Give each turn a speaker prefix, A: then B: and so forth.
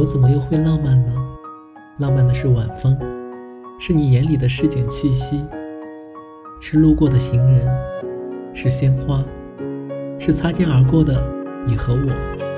A: 我怎么又会浪漫呢？浪漫的是晚风是你眼里的市井气息是路过的行人是鲜花是擦肩而过的你和我。